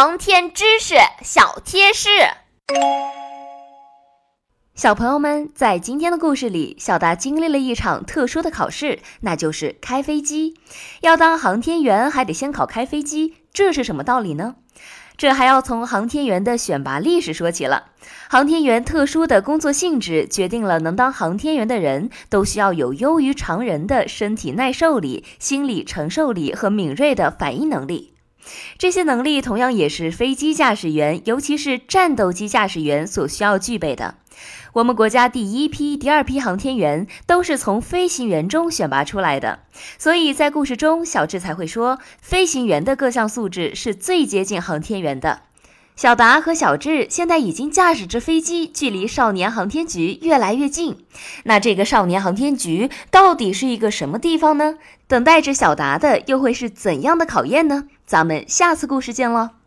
航天知识小贴士。小朋友们，在今天的故事里，小达经历了一场特殊的考试，那就是开飞机。要当航天员，还得先考开飞机，这是什么道理呢？这还要从航天员的选拔历史说起了。航天员特殊的工作性质决定了，能当航天员的人都需要有优于常人的身体耐受力、心理承受力和敏锐的反应能力。这些能力同样也是飞机驾驶员，尤其是战斗机驾驶员所需要具备的。我们国家第一批、第二批航天员都是从飞行员中选拔出来的，所以在故事中，小智才会说，飞行员的各项素质是最接近航天员的。小达和小智现在已经驾驶着飞机，距离少年航天局越来越近。那这个少年航天局到底是一个什么地方呢？等待着小达的又会是怎样的考验呢？咱们下次故事见喽！